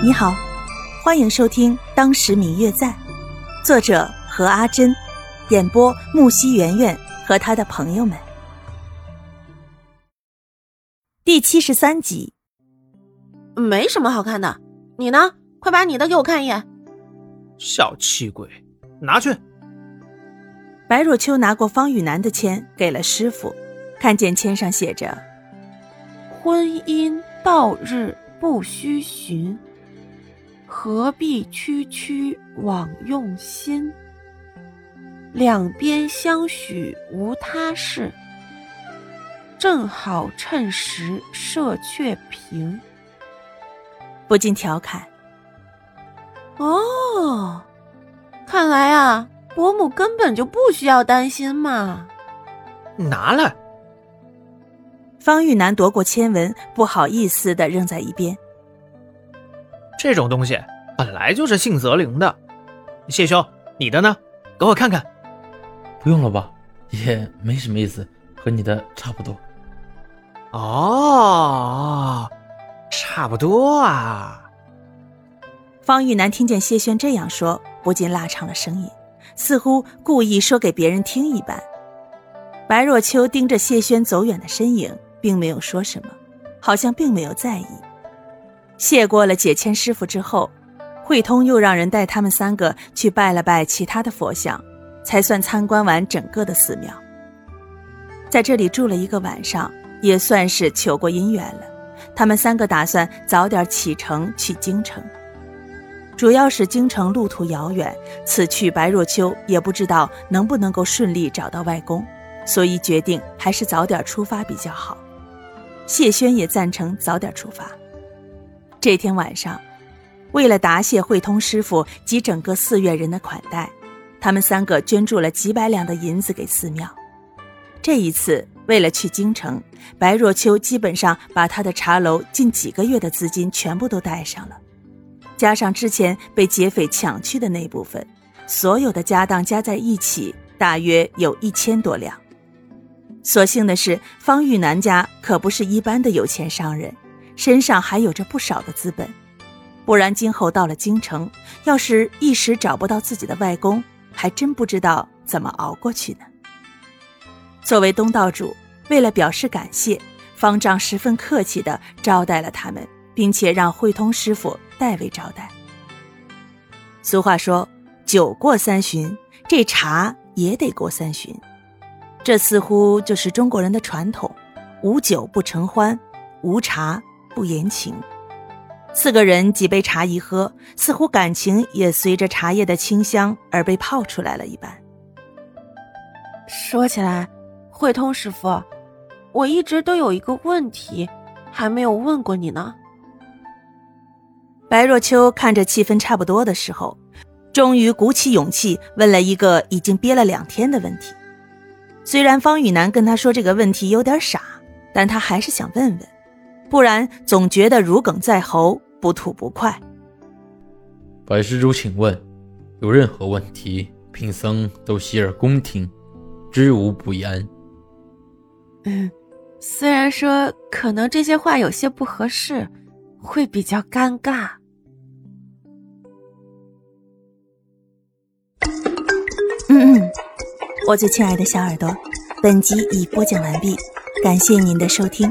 你好，欢迎收听《当时明月在》，作者何阿珍，演播木西圆圆和他的朋友们。第七十三集，没什么好看的，你呢？快把你的给我看一眼。小气鬼，拿去。白若秋拿过方雨楠的签，给了师傅，看见签上写着：“婚姻到日不须寻。”何必区区枉用心？两边相许无他事，正好趁时射却平。不禁调侃：“哦，看来啊，伯母根本就不需要担心嘛。”拿来。方玉楠夺过签文，不好意思的扔在一边。这种东西本来就是姓泽灵的，谢兄，你的呢？给我看看。不用了吧，也没什么意思，和你的差不多。哦，差不多啊。方玉楠听见谢轩这样说，不禁拉长了声音，似乎故意说给别人听一般。白若秋盯着谢轩走远的身影，并没有说什么，好像并没有在意。谢过了解签师傅之后，慧通又让人带他们三个去拜了拜其他的佛像，才算参观完整个的寺庙。在这里住了一个晚上，也算是求过姻缘了。他们三个打算早点启程去京城，主要是京城路途遥远，此去白若秋也不知道能不能够顺利找到外公，所以决定还是早点出发比较好。谢轩也赞成早点出发。这天晚上，为了答谢慧通师傅及整个寺院人的款待，他们三个捐助了几百两的银子给寺庙。这一次，为了去京城，白若秋基本上把他的茶楼近几个月的资金全部都带上了，加上之前被劫匪抢去的那部分，所有的家当加在一起，大约有一千多两。所幸的是，方玉楠家可不是一般的有钱商人。身上还有着不少的资本，不然今后到了京城，要是一时找不到自己的外公，还真不知道怎么熬过去呢。作为东道主，为了表示感谢，方丈十分客气地招待了他们，并且让慧通师傅代为招待。俗话说：“酒过三巡，这茶也得过三巡。”这似乎就是中国人的传统：无酒不成欢，无茶。不言情，四个人几杯茶一喝，似乎感情也随着茶叶的清香而被泡出来了一般。说起来，慧通师傅，我一直都有一个问题，还没有问过你呢。白若秋看着气氛差不多的时候，终于鼓起勇气问了一个已经憋了两天的问题。虽然方雨楠跟他说这个问题有点傻，但他还是想问问。不然总觉得如鲠在喉，不吐不快。白施主，请问，有任何问题，贫僧都洗耳恭听，知无不言。嗯，虽然说可能这些话有些不合适，会比较尴尬。嗯嗯，我最亲爱的小耳朵，本集已播讲完毕，感谢您的收听。